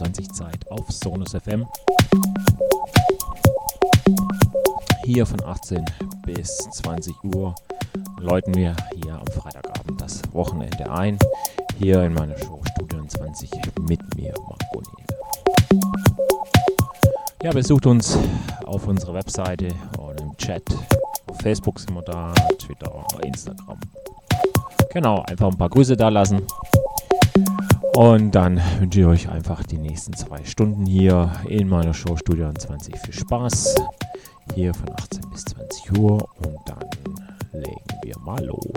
21 Zeit auf Sonus FM. Hier von 18 bis 20 Uhr läuten wir hier am Freitagabend das Wochenende ein. Hier in meiner Show Studio 20 mit mir, Marco Niel. Ja, besucht uns auf unserer Webseite oder im Chat. Auf Facebook sind wir da, Twitter, Instagram. Genau, einfach ein paar Grüße da lassen. Und dann wünsche ich euch einfach die nächsten zwei Stunden hier in meiner Show Studio 20 viel Spaß. Hier von 18 bis 20 Uhr und dann legen wir mal los.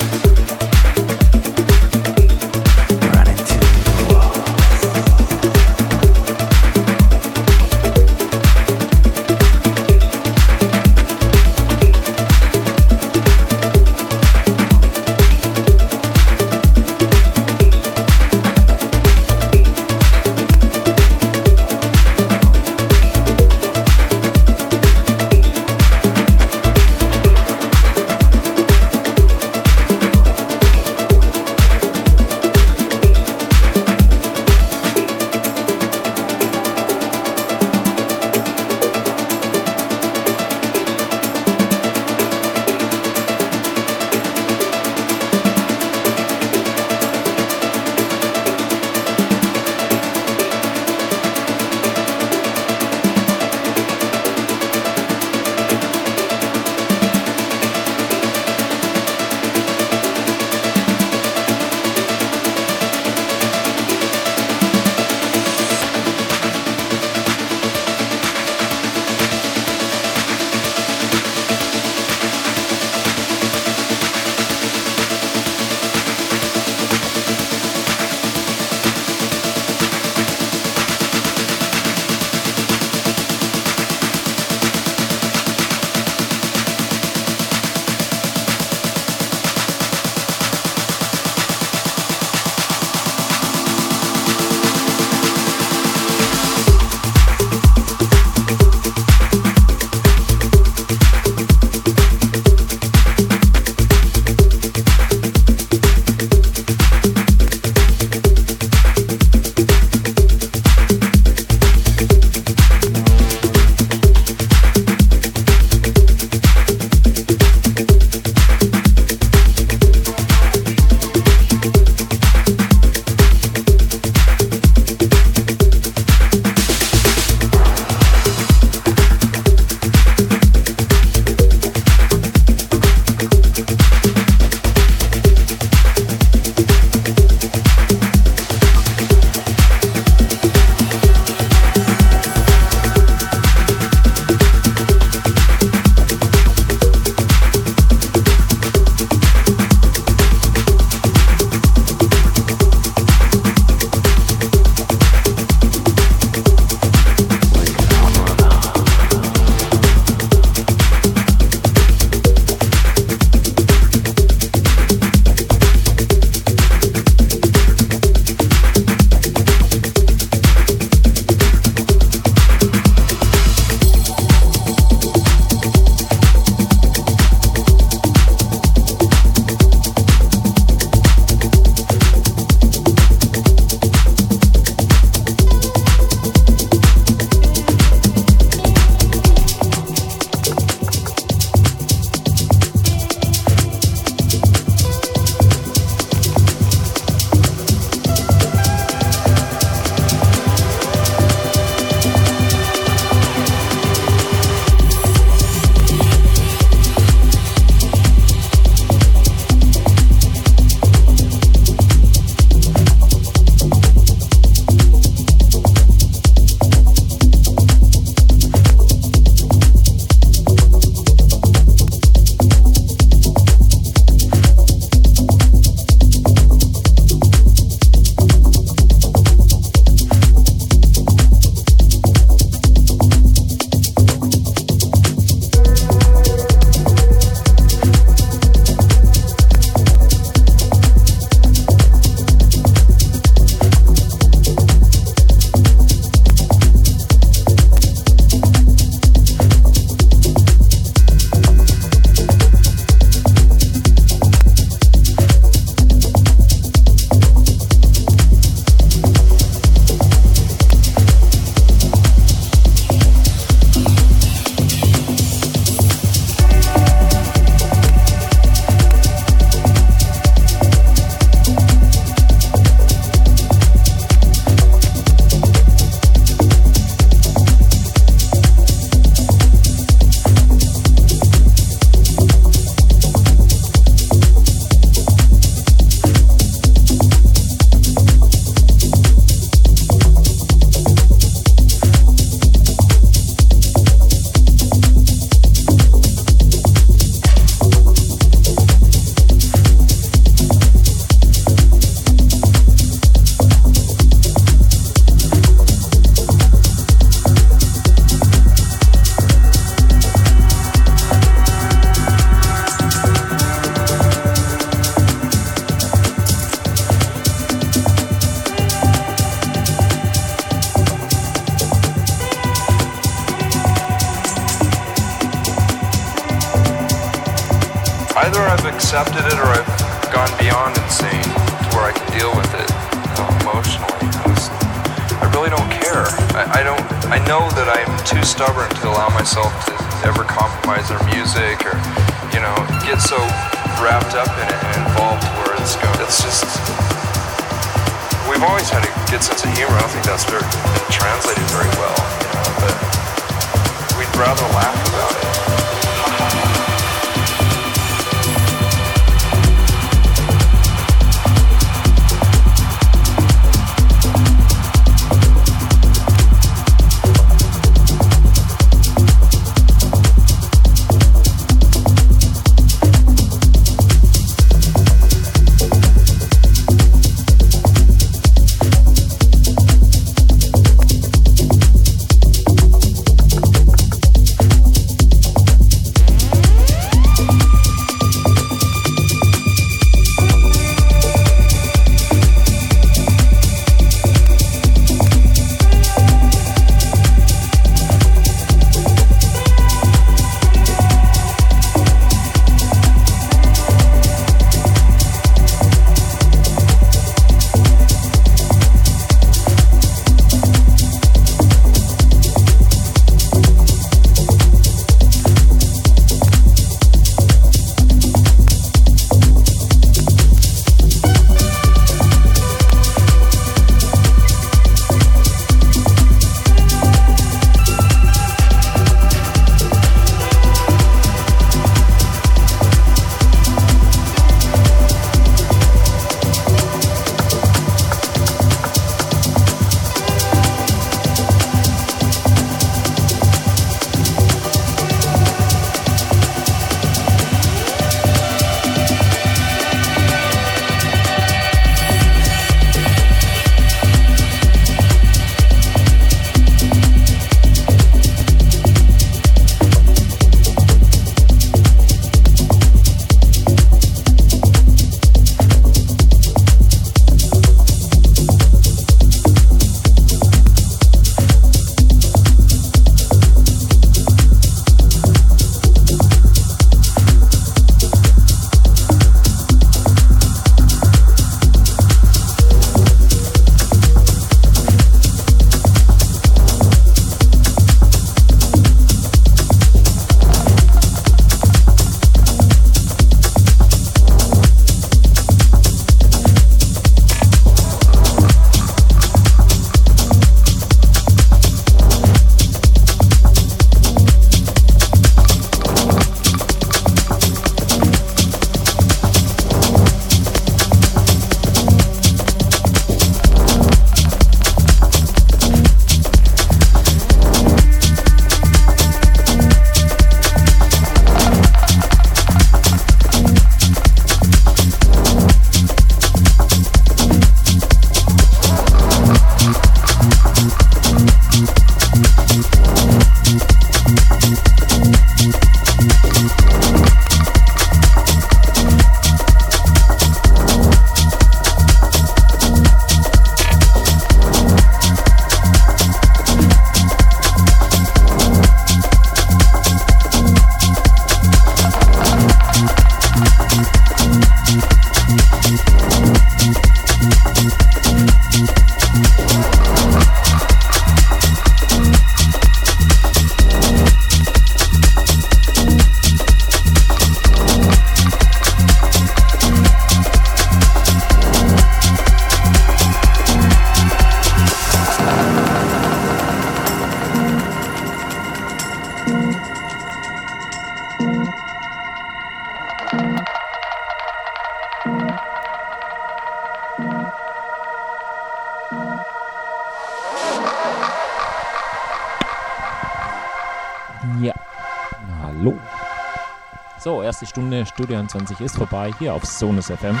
Studio 20 ist vorbei hier auf Sonus FM.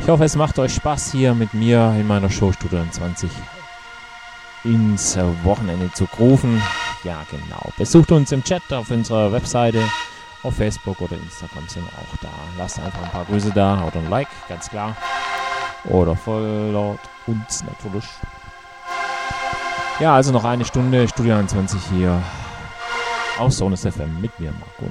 Ich hoffe, es macht euch Spaß hier mit mir in meiner Show Studio 20 ins Wochenende zu rufen. Ja, genau. Besucht uns im Chat auf unserer Webseite, auf Facebook oder Instagram sind wir auch da. Lasst einfach ein paar Grüße da oder ein Like, ganz klar. Oder folgt uns natürlich. Ja, also noch eine Stunde Studio 21 hier auf Sonus FM mit mir, Marco.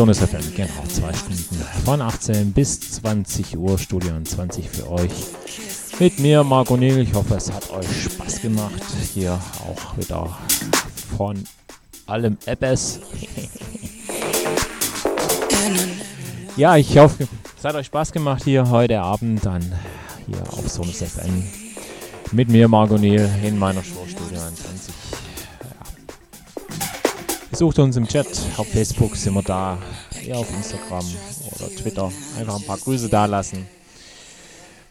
Sonus FM, genau, zwei Stunden von 18 bis 20 Uhr, Studio 20 für euch. Mit mir, Marco Neil. Ich hoffe, es hat euch Spaß gemacht. Hier auch wieder von allem Appes. ja, ich hoffe, es hat euch Spaß gemacht hier heute Abend dann hier auf Sonus FM. Mit mir, Marco Neil, in meiner Show Besucht uns im Chat. Auf Facebook sind wir da. Ja, auf Instagram oder Twitter. Einfach ein paar Grüße da lassen.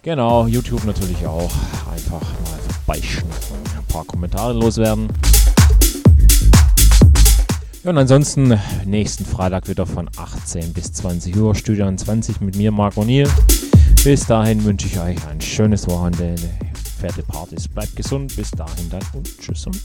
Genau, YouTube natürlich auch. Einfach mal vorbeischnacken. Ein paar Kommentare loswerden. Ja, und ansonsten nächsten Freitag wieder von 18 bis 20 Uhr. Studio 20 mit mir, Marc O'Neill. Bis dahin wünsche ich euch ein schönes Wochenende. Fette Partys. Bleibt gesund. Bis dahin dann und tschüss und.